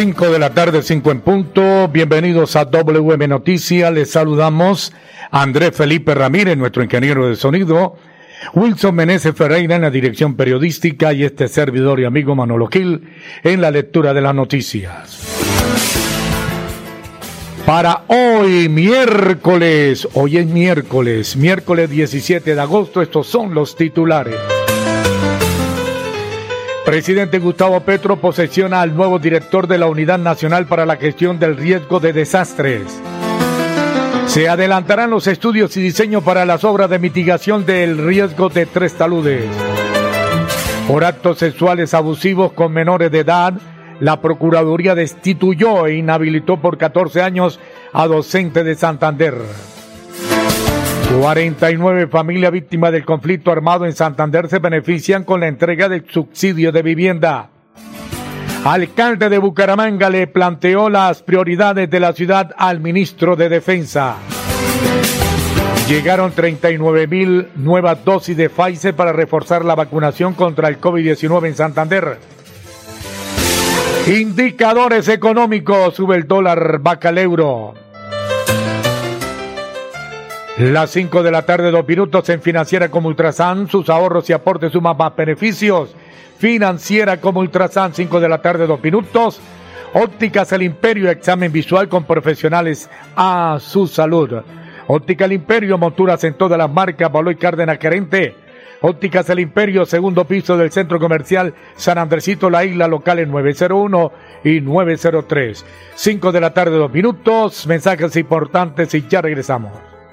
5 de la tarde, 5 en punto. Bienvenidos a WM Noticias. Les saludamos a Andrés Felipe Ramírez, nuestro ingeniero de sonido. Wilson Meneses Ferreira en la dirección periodística y este servidor y amigo Manolo Gil en la lectura de las noticias. Para hoy, miércoles, hoy es miércoles, miércoles 17 de agosto, estos son los titulares. Presidente Gustavo Petro posesiona al nuevo director de la Unidad Nacional para la Gestión del Riesgo de Desastres. Se adelantarán los estudios y diseño para las obras de mitigación del riesgo de tres taludes. Por actos sexuales abusivos con menores de edad, la Procuraduría destituyó e inhabilitó por 14 años a docente de Santander. 49 familias víctimas del conflicto armado en Santander se benefician con la entrega del subsidio de vivienda. Alcalde de Bucaramanga le planteó las prioridades de la ciudad al ministro de Defensa. Llegaron 39 mil nuevas dosis de Pfizer para reforzar la vacunación contra el COVID-19 en Santander. Indicadores económicos, sube el dólar, vaca el euro. Las 5 de la tarde, dos minutos en Financiera como Ultrasan. Sus ahorros y aportes suman más beneficios. Financiera como Ultrasan, 5 de la tarde, dos minutos. Ópticas El Imperio, examen visual con profesionales a su salud. Óptica El Imperio, monturas en todas las marcas, Baloy Cárdenas Querente. Ópticas El Imperio, segundo piso del Centro Comercial San Andresito, la isla local en 901 y 903. 5 de la tarde, dos minutos. Mensajes importantes y ya regresamos.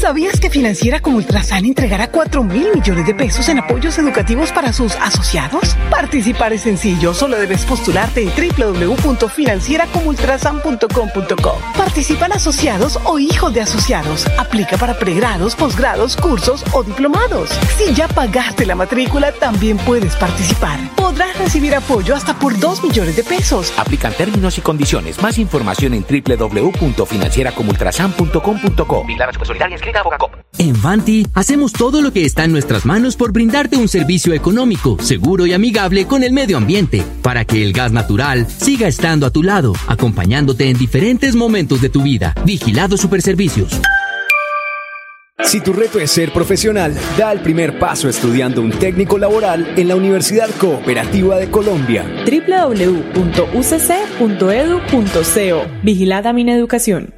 ¿Sabías que Financiera como Ultrasan entregará 4 mil millones de pesos en apoyos educativos para sus asociados? Participar es sencillo, solo debes postularte en www.financieracomultrasan.com.co. Participan asociados o hijos de asociados. Aplica para pregrados, posgrados, cursos o diplomados. Si ya pagaste la matrícula, también puedes participar. Podrás recibir apoyo hasta por 2 millones de pesos. Aplican términos y condiciones. Más información en www.financieracomultrasan.com.co. En Fanti hacemos todo lo que está en nuestras manos por brindarte un servicio económico, seguro y amigable con el medio ambiente, para que el gas natural siga estando a tu lado, acompañándote en diferentes momentos de tu vida. Vigilado Superservicios. Si tu reto es ser profesional, da el primer paso estudiando un técnico laboral en la Universidad Cooperativa de Colombia. www.ucc.edu.co Vigilada Mineducación.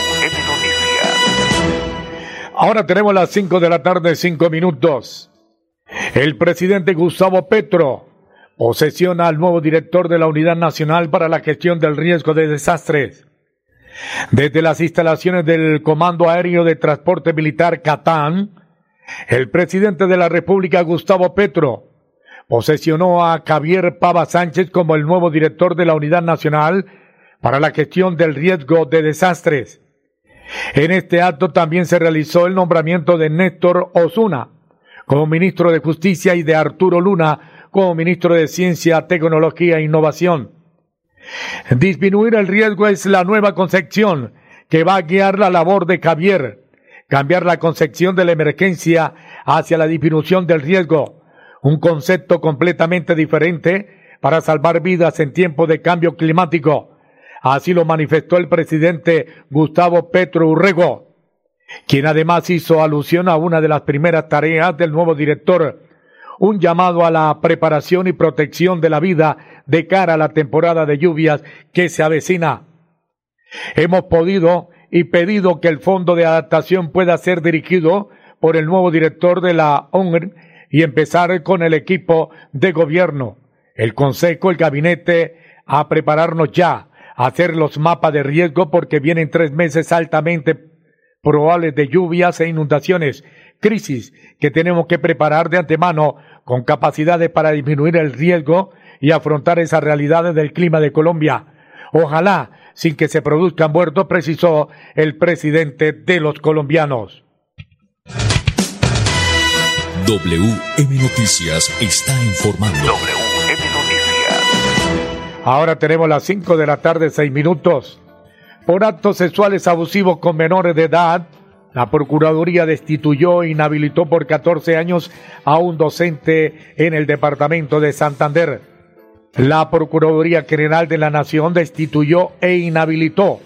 Ahora tenemos las 5 de la tarde, 5 minutos. El presidente Gustavo Petro posesiona al nuevo director de la Unidad Nacional para la Gestión del Riesgo de Desastres. Desde las instalaciones del Comando Aéreo de Transporte Militar Catán, el presidente de la República, Gustavo Petro, posesionó a Javier Pava Sánchez como el nuevo director de la Unidad Nacional para la Gestión del Riesgo de Desastres. En este acto también se realizó el nombramiento de Néstor Osuna como ministro de Justicia y de Arturo Luna como ministro de Ciencia, Tecnología e Innovación. Disminuir el riesgo es la nueva concepción que va a guiar la labor de Javier, cambiar la concepción de la emergencia hacia la disminución del riesgo, un concepto completamente diferente para salvar vidas en tiempos de cambio climático. Así lo manifestó el presidente Gustavo Petro Urrego, quien además hizo alusión a una de las primeras tareas del nuevo director, un llamado a la preparación y protección de la vida de cara a la temporada de lluvias que se avecina. Hemos podido y pedido que el fondo de adaptación pueda ser dirigido por el nuevo director de la ONG y empezar con el equipo de gobierno, el consejo, el gabinete, a prepararnos ya, hacer los mapas de riesgo porque vienen tres meses altamente probables de lluvias e inundaciones, crisis que tenemos que preparar de antemano con capacidades para disminuir el riesgo y afrontar esas realidades del clima de Colombia. Ojalá sin que se produzcan muertos, precisó el presidente de los colombianos. WM Noticias está informando. Ahora tenemos las 5 de la tarde, 6 minutos. Por actos sexuales abusivos con menores de edad, la Procuraduría destituyó e inhabilitó por 14 años a un docente en el departamento de Santander. La Procuraduría General de la Nación destituyó e inhabilitó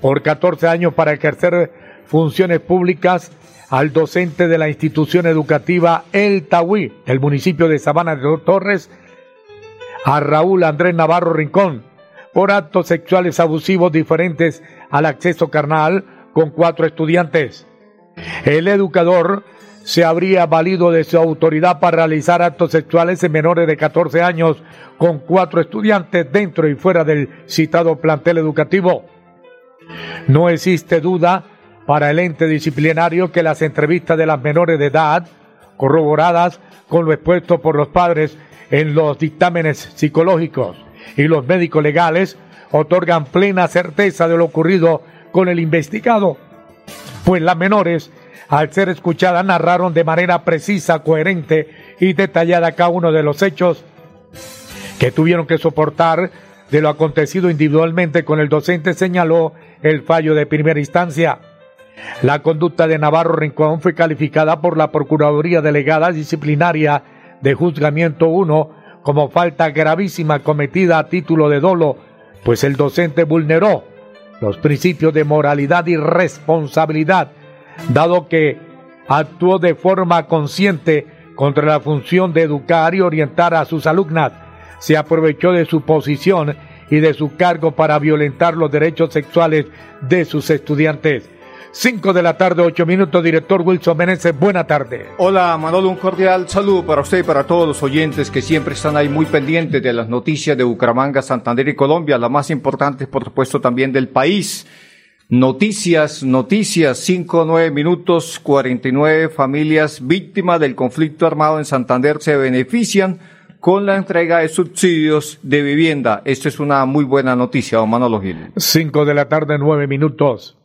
por 14 años para ejercer funciones públicas al docente de la institución educativa El Tahuí, del municipio de Sabana de Torres, a Raúl Andrés Navarro Rincón, por actos sexuales abusivos diferentes al acceso carnal con cuatro estudiantes. El educador se habría valido de su autoridad para realizar actos sexuales en menores de 14 años con cuatro estudiantes dentro y fuera del citado plantel educativo. No existe duda para el ente disciplinario que las entrevistas de las menores de edad, corroboradas con lo expuesto por los padres en los dictámenes psicológicos y los médicos legales, otorgan plena certeza de lo ocurrido con el investigado, pues las menores al ser escuchadas, narraron de manera precisa, coherente y detallada cada uno de los hechos que tuvieron que soportar de lo acontecido individualmente con el docente, señaló el fallo de primera instancia. La conducta de Navarro Rincón fue calificada por la Procuraduría Delegada Disciplinaria de Juzgamiento 1 como falta gravísima cometida a título de dolo, pues el docente vulneró los principios de moralidad y responsabilidad dado que actuó de forma consciente contra la función de educar y orientar a sus alumnas. Se aprovechó de su posición y de su cargo para violentar los derechos sexuales de sus estudiantes. 5 de la tarde, 8 minutos, director Wilson Meneses, buena tarde. Hola Manolo, un cordial saludo para usted y para todos los oyentes que siempre están ahí muy pendientes de las noticias de Bucaramanga, Santander y Colombia, las más importantes por supuesto también del país. Noticias, noticias, 5, 9 minutos, 49 familias víctimas del conflicto armado en Santander se benefician con la entrega de subsidios de vivienda. Esto es una muy buena noticia, don Manolo Gil. 5 de la tarde, 9 minutos.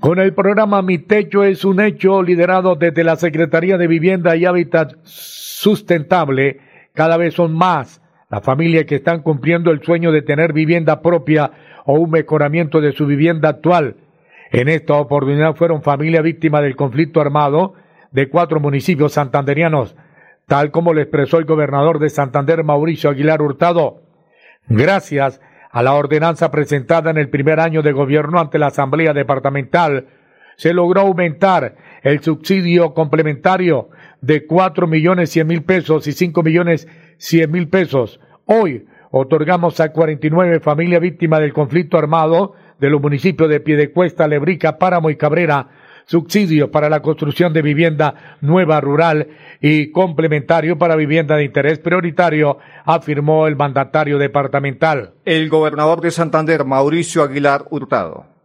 Con el programa Mi Techo es un hecho liderado desde la Secretaría de Vivienda y Hábitat Sustentable, cada vez son más las familias que están cumpliendo el sueño de tener vivienda propia o un mejoramiento de su vivienda actual. En esta oportunidad fueron familias víctimas del conflicto armado de cuatro municipios santanderianos, tal como lo expresó el gobernador de Santander, Mauricio Aguilar Hurtado. Gracias a la ordenanza presentada en el primer año de gobierno ante la Asamblea Departamental, se logró aumentar el subsidio complementario de cuatro millones cien mil pesos y cinco millones cien mil pesos. Hoy, otorgamos a 49 familias víctimas del conflicto armado de los municipios de Piedecuesta, Lebrica, Páramo y Cabrera subsidio para la construcción de vivienda nueva rural y complementario para vivienda de interés prioritario, afirmó el mandatario departamental. El gobernador de Santander, Mauricio Aguilar Hurtado.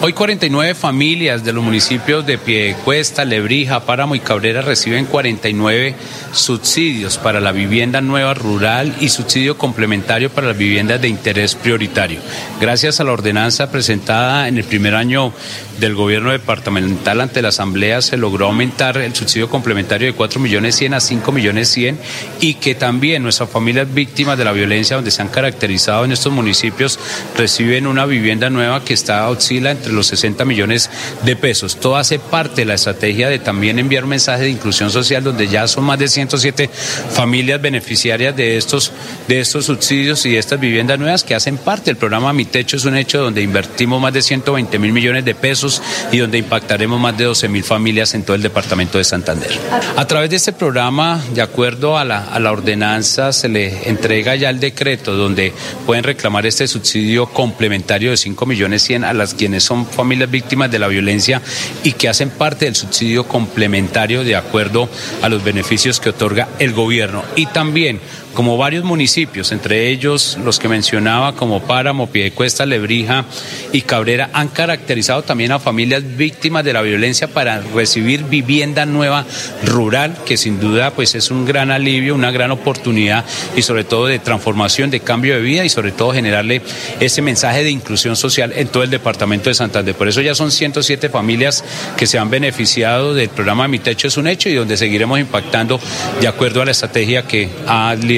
Hoy 49 familias de los municipios de Piedecuesta, Lebrija, Páramo y Cabrera reciben 49 subsidios para la vivienda nueva rural y subsidio complementario para las viviendas de interés prioritario. Gracias a la ordenanza presentada en el primer año del gobierno departamental ante la Asamblea se logró aumentar el subsidio complementario de 4 millones 100 a 5 millones 100 y que también nuestras familias víctimas de la violencia donde se han caracterizado en estos municipios reciben una vivienda nueva que está oscila entre los 60 millones de pesos. Todo hace parte de la estrategia de también enviar un mensaje de inclusión social donde ya son más de 107 familias beneficiarias de estos, de estos subsidios y de estas viviendas nuevas que hacen parte del programa Mi Techo es un hecho donde invertimos más de 120 mil millones de pesos y donde impactaremos más de 12 mil familias en todo el departamento de Santander. A través de este programa, de acuerdo a la, a la ordenanza, se le entrega ya el decreto donde pueden reclamar este subsidio complementario de 5 millones 100 a las quienes son familias víctimas de la violencia y que hacen parte del subsidio complementario de acuerdo a los beneficios que otorga el gobierno. Y también como varios municipios, entre ellos los que mencionaba como Páramo, Piedecuesta, Lebrija y Cabrera, han caracterizado también a familias víctimas de la violencia para recibir vivienda nueva rural, que sin duda pues es un gran alivio, una gran oportunidad y sobre todo de transformación, de cambio de vida y sobre todo generarle ese mensaje de inclusión social en todo el departamento de Santander. Por eso ya son 107 familias que se han beneficiado del programa Mi Techo es un hecho y donde seguiremos impactando de acuerdo a la estrategia que ha liderado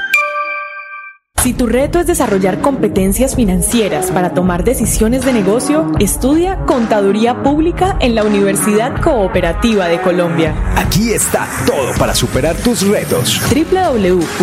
Si tu reto es desarrollar competencias financieras para tomar decisiones de negocio, estudia Contaduría Pública en la Universidad Cooperativa de Colombia. Aquí está todo para superar tus retos. www.ucc.edu.co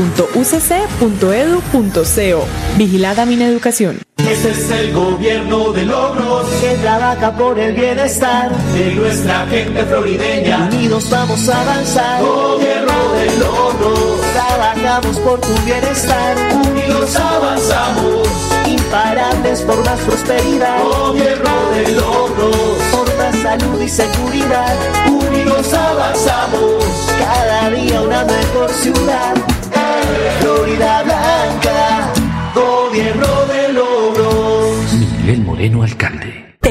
Vigilada Mineducación. Este es el gobierno de logros que trabaja por el bienestar de nuestra gente florideña. Unidos vamos a avanzar. Gobierno de logros. Trabajamos por tu bienestar. Unidos avanzamos. Imparables por más prosperidad. Gobierno de logros. Por más salud y seguridad. Unidos avanzamos. Cada día una mejor ciudad. Florida Blanca. Gobierno de logros. Miguel Moreno, alcalde.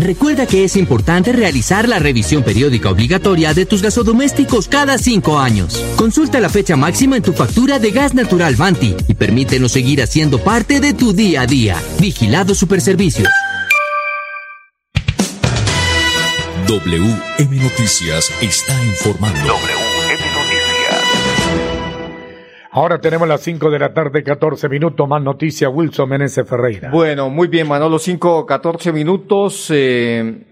Recuerda que es importante realizar la revisión periódica obligatoria de tus gasodomésticos cada cinco años. Consulta la fecha máxima en tu factura de gas natural Vanti y permítenos seguir haciendo parte de tu día a día. Vigilado Superservicios. WM Noticias está informando. Ahora tenemos las 5 de la tarde, 14 minutos. Más noticias, Wilson Meneses Ferreira. Bueno, muy bien, Manolo, 5, 14 minutos. Eh,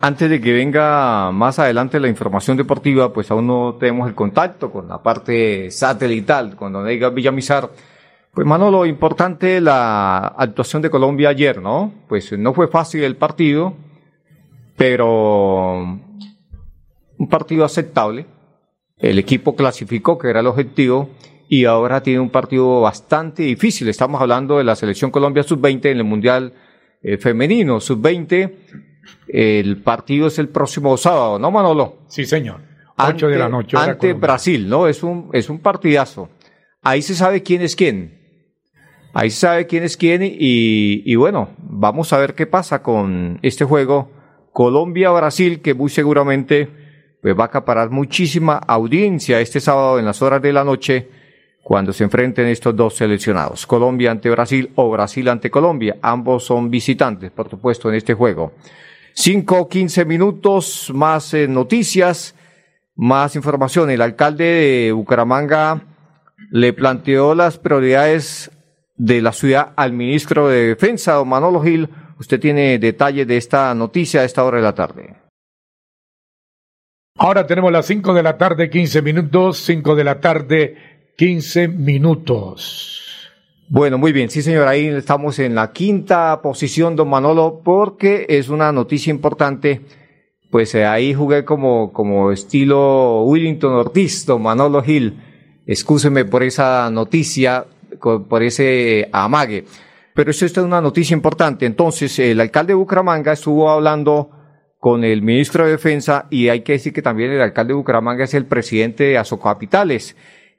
antes de que venga más adelante la información deportiva, pues aún no tenemos el contacto con la parte satelital, con don Edgar Villamizar. Pues Manolo, importante la actuación de Colombia ayer, ¿no? Pues no fue fácil el partido, pero un partido aceptable el equipo clasificó, que era el objetivo, y ahora tiene un partido bastante difícil. Estamos hablando de la selección Colombia sub-20 en el Mundial eh, Femenino sub-20. El partido es el próximo sábado, ¿no, Manolo? Sí, señor. 8 de la noche. Ante Brasil, ¿no? Es un, es un partidazo. Ahí se sabe quién es quién. Ahí se sabe quién es quién y, y bueno, vamos a ver qué pasa con este juego Colombia-Brasil, que muy seguramente pues, va a acaparar muchísima audiencia este sábado en las horas de la noche cuando se enfrenten estos dos seleccionados, Colombia ante Brasil o Brasil ante Colombia. Ambos son visitantes, por supuesto, en este juego. Cinco, quince minutos, más eh, noticias, más información. El alcalde de Bucaramanga le planteó las prioridades de la ciudad al ministro de Defensa, don Manolo Gil. Usted tiene detalles de esta noticia a esta hora de la tarde. Ahora tenemos las cinco de la tarde, quince minutos, cinco de la tarde, 15 minutos. Bueno, muy bien, sí señor, ahí estamos en la quinta posición, don Manolo, porque es una noticia importante. Pues eh, ahí jugué como, como estilo Willington Ortiz, don Manolo Gil. Excúseme por esa noticia, por ese amague. Pero esto es una noticia importante. Entonces, el alcalde de Bucaramanga estuvo hablando con el ministro de Defensa y hay que decir que también el alcalde de Bucaramanga es el presidente de Azocapitales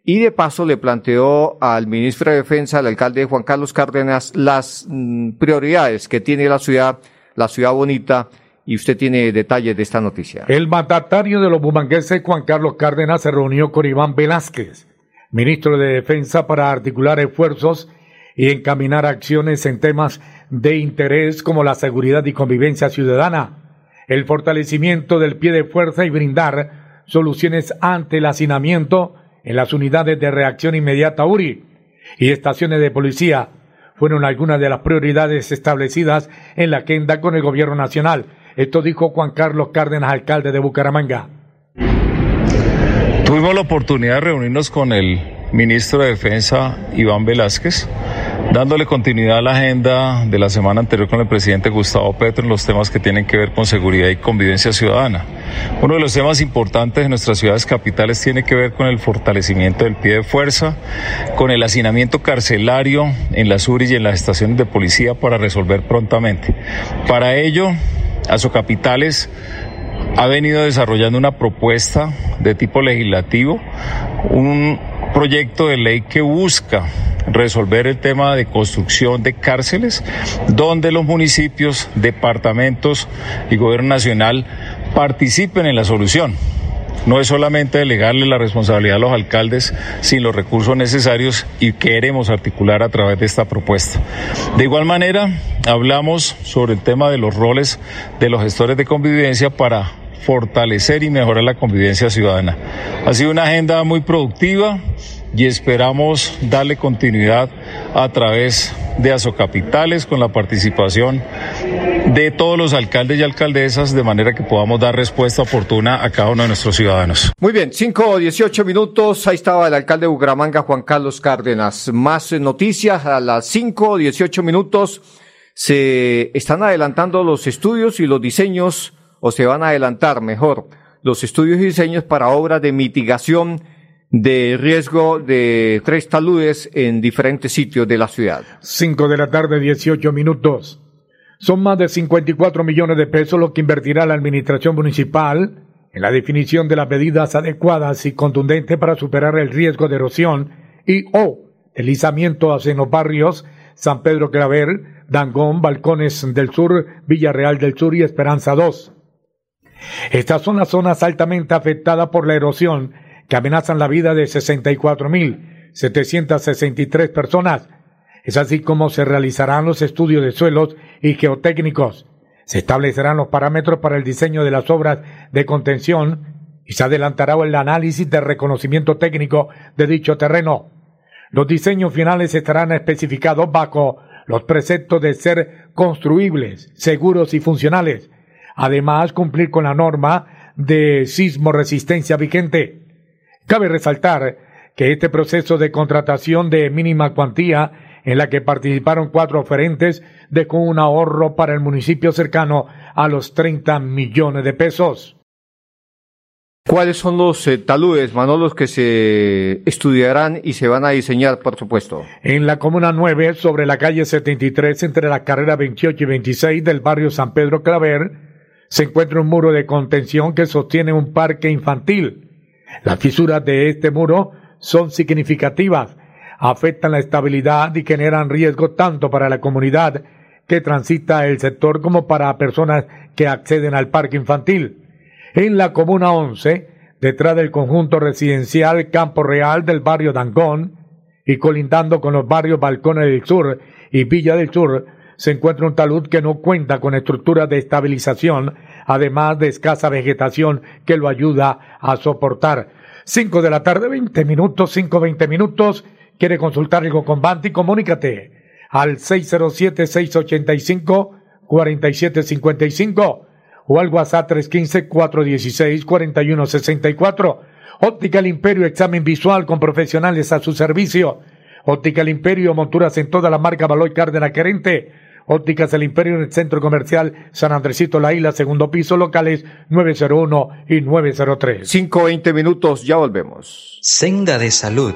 y de paso le planteó al ministro de Defensa, al alcalde Juan Carlos Cárdenas, las mm, prioridades que tiene la ciudad, la ciudad bonita, y usted tiene detalles de esta noticia. El mandatario de los bumangueses, Juan Carlos Cárdenas, se reunió con Iván Velázquez, ministro de Defensa, para articular esfuerzos y encaminar acciones en temas de interés como la seguridad y convivencia ciudadana, el fortalecimiento del pie de fuerza y brindar soluciones ante el hacinamiento, en las unidades de reacción inmediata URI y estaciones de policía fueron algunas de las prioridades establecidas en la agenda con el gobierno nacional. Esto dijo Juan Carlos Cárdenas, alcalde de Bucaramanga. Tuvimos la oportunidad de reunirnos con el ministro de Defensa, Iván Velázquez, dándole continuidad a la agenda de la semana anterior con el presidente Gustavo Petro en los temas que tienen que ver con seguridad y convivencia ciudadana. Uno de los temas importantes de nuestras ciudades capitales tiene que ver con el fortalecimiento del pie de fuerza, con el hacinamiento carcelario en las URI y en las estaciones de policía para resolver prontamente. Para ello, Azocapitales ha venido desarrollando una propuesta de tipo legislativo, un proyecto de ley que busca resolver el tema de construcción de cárceles, donde los municipios, departamentos y gobierno nacional participen en la solución. No es solamente delegarle la responsabilidad a los alcaldes sin los recursos necesarios y queremos articular a través de esta propuesta. De igual manera, hablamos sobre el tema de los roles de los gestores de convivencia para fortalecer y mejorar la convivencia ciudadana. Ha sido una agenda muy productiva y esperamos darle continuidad a través de Azocapitales con la participación de todos los alcaldes y alcaldesas de manera que podamos dar respuesta oportuna a cada uno de nuestros ciudadanos. Muy bien, 5 o 18 minutos. Ahí estaba el alcalde de Bucaramanga, Juan Carlos Cárdenas. Más noticias a las 5 o 18 minutos. Se están adelantando los estudios y los diseños, o se van a adelantar mejor, los estudios y diseños para obras de mitigación de riesgo de tres taludes en diferentes sitios de la ciudad. 5 de la tarde, 18 minutos. Son más de 54 millones de pesos lo que invertirá la administración municipal en la definición de las medidas adecuadas y contundentes para superar el riesgo de erosión y o deslizamiento en los barrios San Pedro Claver, Dangón, Balcones del Sur, Villarreal del Sur y Esperanza 2. Estas son las zonas altamente afectadas por la erosión que amenazan la vida de 64.763 personas. Es así como se realizarán los estudios de suelos y geotécnicos. Se establecerán los parámetros para el diseño de las obras de contención y se adelantará el análisis de reconocimiento técnico de dicho terreno. Los diseños finales estarán especificados bajo los preceptos de ser construibles, seguros y funcionales. Además, cumplir con la norma de sismo resistencia vigente. Cabe resaltar que este proceso de contratación de mínima cuantía en la que participaron cuatro oferentes dejó un ahorro para el municipio cercano a los 30 millones de pesos. ¿Cuáles son los eh, taludes, Manolos, que se estudiarán y se van a diseñar, por supuesto? En la Comuna 9, sobre la calle 73, entre la carrera 28 y 26 del barrio San Pedro Claver, se encuentra un muro de contención que sostiene un parque infantil las fisuras de este muro son significativas. Afectan la estabilidad y generan riesgo tanto para la comunidad que transita el sector como para personas que acceden al parque infantil. En la Comuna 11, detrás del conjunto residencial Campo Real del barrio Dangón y colindando con los barrios Balcones del Sur y Villa del Sur, se encuentra un talud que no cuenta con estructuras de estabilización, además de escasa vegetación que lo ayuda a soportar. 5 de la tarde, 20 minutos, 5, 20 minutos. ¿Quiere consultar algo con Banti? Comunícate al 607-685-4755 o al WhatsApp 315-416-4164. Óptica El Imperio, examen visual con profesionales a su servicio. Óptica El Imperio, monturas en toda la marca Baloy Cárdenas Querente. Ópticas El Imperio en el Centro Comercial San Andresito La Isla, segundo piso, locales 901 y 903. 5.20 minutos, ya volvemos. Senda de Salud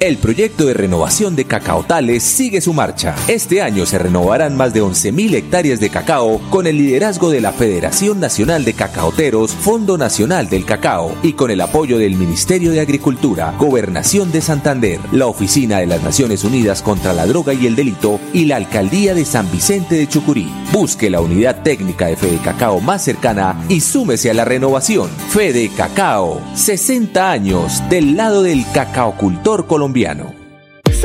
El proyecto de renovación de cacaotales sigue su marcha. Este año se renovarán más de 11.000 hectáreas de cacao con el liderazgo de la Federación Nacional de Cacaoteros, Fondo Nacional del Cacao y con el apoyo del Ministerio de Agricultura, Gobernación de Santander, la Oficina de las Naciones Unidas contra la Droga y el Delito y la Alcaldía de San Vicente de Chucurí. Busque la unidad técnica de Fede Cacao más cercana y súmese a la renovación. Fede Cacao, 60 años del lado del cacaocultor colombiano colombiano.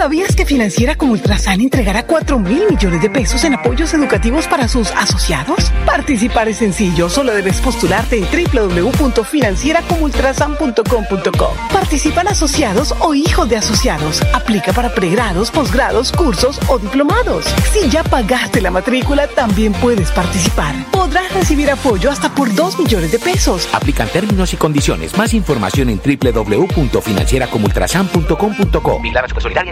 ¿Sabías que Financiera como Ultrasan entregará 4 mil millones de pesos en apoyos educativos para sus asociados? Participar es sencillo, solo debes postularte en www.financieracomultrasan.com.co. Participan asociados o hijos de asociados. Aplica para pregrados, posgrados, cursos o diplomados. Si ya pagaste la matrícula, también puedes participar. Podrás recibir apoyo hasta por 2 millones de pesos. Aplican términos y condiciones. Más información en www.financieracomultrasan.com.co. Milagros Solidaria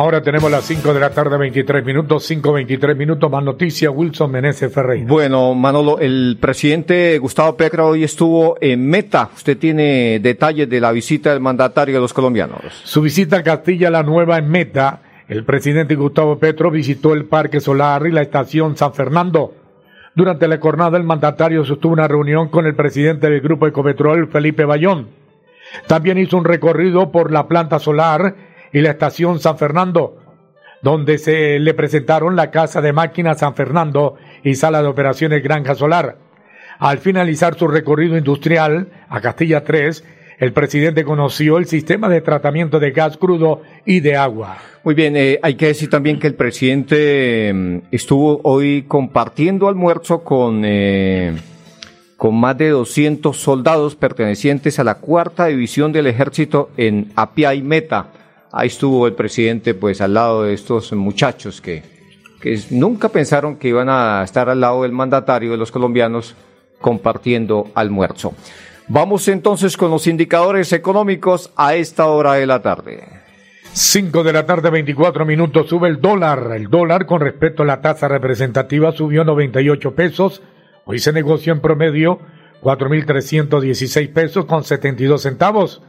Ahora tenemos las 5 de la tarde, 23 minutos, 5.23 minutos, más noticias, Wilson Meneses Ferreira. Bueno, Manolo, el presidente Gustavo Petro hoy estuvo en Meta. Usted tiene detalles de la visita del mandatario de los colombianos. Su visita a Castilla la Nueva en Meta, el presidente Gustavo Petro visitó el Parque Solar y la estación San Fernando. Durante la jornada, el mandatario sostuvo una reunión con el presidente del Grupo Ecopetrol, Felipe Bayón. También hizo un recorrido por la planta solar y la estación San Fernando, donde se le presentaron la Casa de Máquinas San Fernando y Sala de Operaciones Granja Solar. Al finalizar su recorrido industrial a Castilla 3, el presidente conoció el sistema de tratamiento de gas crudo y de agua. Muy bien, eh, hay que decir también que el presidente mm, estuvo hoy compartiendo almuerzo con, eh, con más de 200 soldados pertenecientes a la cuarta división del ejército en Apia y Meta. Ahí estuvo el presidente pues al lado de estos muchachos que, que nunca pensaron que iban a estar al lado del mandatario de los colombianos compartiendo almuerzo. Vamos entonces con los indicadores económicos a esta hora de la tarde. 5 de la tarde, 24 minutos, sube el dólar. El dólar con respecto a la tasa representativa subió 98 pesos. Hoy se negoció en promedio 4.316 pesos con 72 centavos.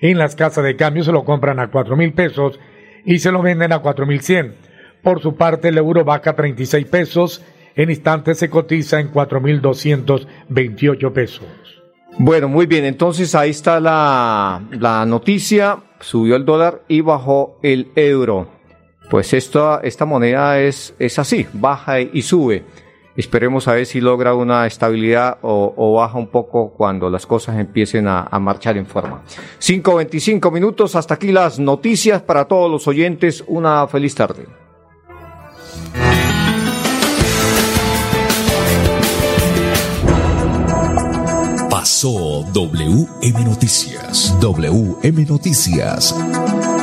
En las casas de cambio se lo compran a 4 mil pesos y se lo venden a 4 mil 100. Por su parte, el euro baja 36 pesos. En instantes se cotiza en 4 mil 228 pesos. Bueno, muy bien, entonces ahí está la, la noticia, subió el dólar y bajó el euro. pues esta, esta moneda es, es así, baja y sube. Esperemos a ver si logra una estabilidad o, baja un poco cuando las cosas empiecen a, a marchar en forma. 5.25 minutos, hasta aquí las noticias para todos los oyentes. Una feliz tarde. Pasó WM Noticias. WM Noticias.